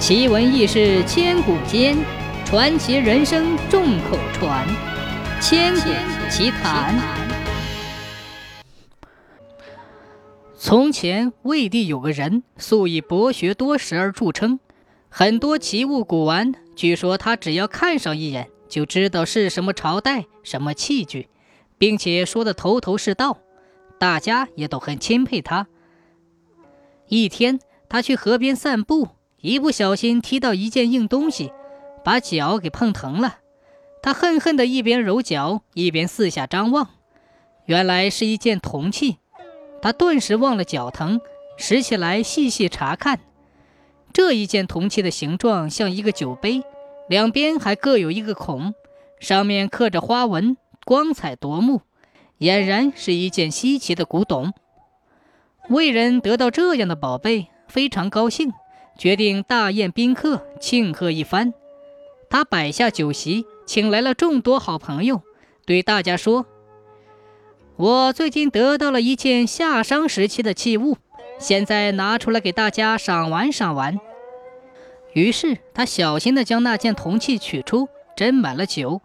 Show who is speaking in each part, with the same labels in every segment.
Speaker 1: 奇闻异事千古间，传奇人生众口传。千古奇谈。从前，魏地有个人，素以博学多识而著称，很多奇物古玩，据说他只要看上一眼，就知道是什么朝代、什么器具，并且说的头头是道，大家也都很钦佩他。一天，他去河边散步。一不小心踢到一件硬东西，把脚给碰疼了。他恨恨地一边揉脚，一边四下张望。原来是一件铜器。他顿时忘了脚疼，拾起来细细查看。这一件铜器的形状像一个酒杯，两边还各有一个孔，上面刻着花纹，光彩夺目，俨然是一件稀奇的古董。魏人得到这样的宝贝，非常高兴。决定大宴宾客，庆贺一番。他摆下酒席，请来了众多好朋友，对大家说：“我最近得到了一件夏商时期的器物，现在拿出来给大家赏玩赏玩。”于是他小心地将那件铜器取出，斟满了酒，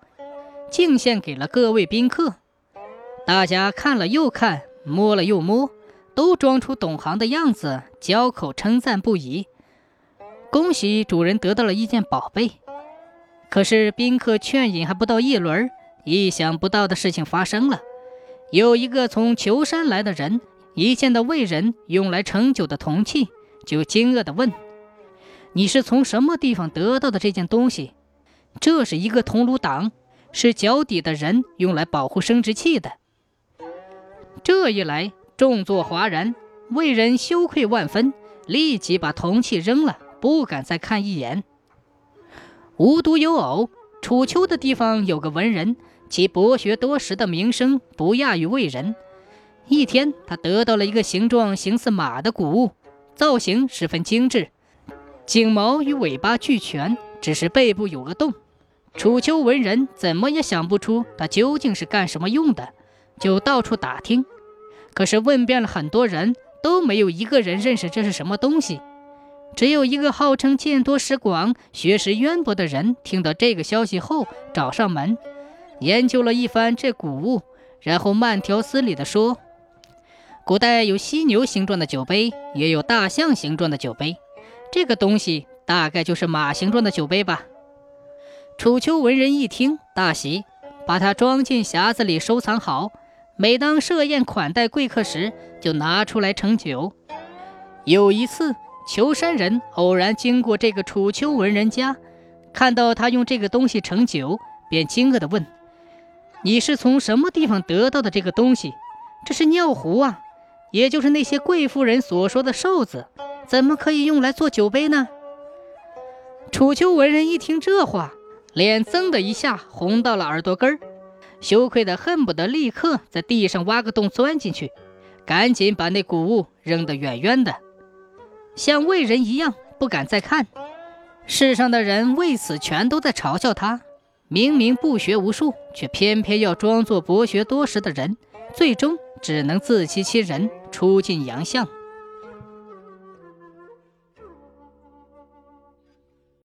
Speaker 1: 敬献给了各位宾客。大家看了又看，摸了又摸，都装出懂行的样子，交口称赞不已。恭喜主人得到了一件宝贝，可是宾客劝饮还不到一轮，意想不到的事情发生了。有一个从求山来的人，一见到魏人用来盛酒的铜器，就惊愕地问：“你是从什么地方得到的这件东西？”“这是一个铜炉挡，是脚底的人用来保护生殖器的。”这一来，众作哗然，魏人羞愧万分，立即把铜器扔了。不敢再看一眼。无独有偶，楚丘的地方有个文人，其博学多识的名声不亚于魏人。一天，他得到了一个形状形似马的古物，造型十分精致，颈毛与尾巴俱全，只是背部有个洞。楚丘文人怎么也想不出它究竟是干什么用的，就到处打听。可是问遍了很多人，都没有一个人认识这是什么东西。只有一个号称见多识广、学识渊博的人，听到这个消息后，找上门，研究了一番这古物，然后慢条斯理地说：“古代有犀牛形状的酒杯，也有大象形状的酒杯，这个东西大概就是马形状的酒杯吧。”楚丘文人一听大喜，把它装进匣子里收藏好，每当设宴款待贵客时，就拿出来盛酒。有一次。求山人偶然经过这个楚丘文人家，看到他用这个东西盛酒，便惊愕地问：“你是从什么地方得到的这个东西？这是尿壶啊，也就是那些贵妇人所说的瘦子，怎么可以用来做酒杯呢？”楚丘文人一听这话，脸噌的一下红到了耳朵根儿，羞愧得恨不得立刻在地上挖个洞钻进去，赶紧把那谷物扔得远远的。像魏人一样不敢再看，世上的人为此全都在嘲笑他。明明不学无术，却偏偏要装作博学多识的人，最终只能自欺欺人，出尽洋相。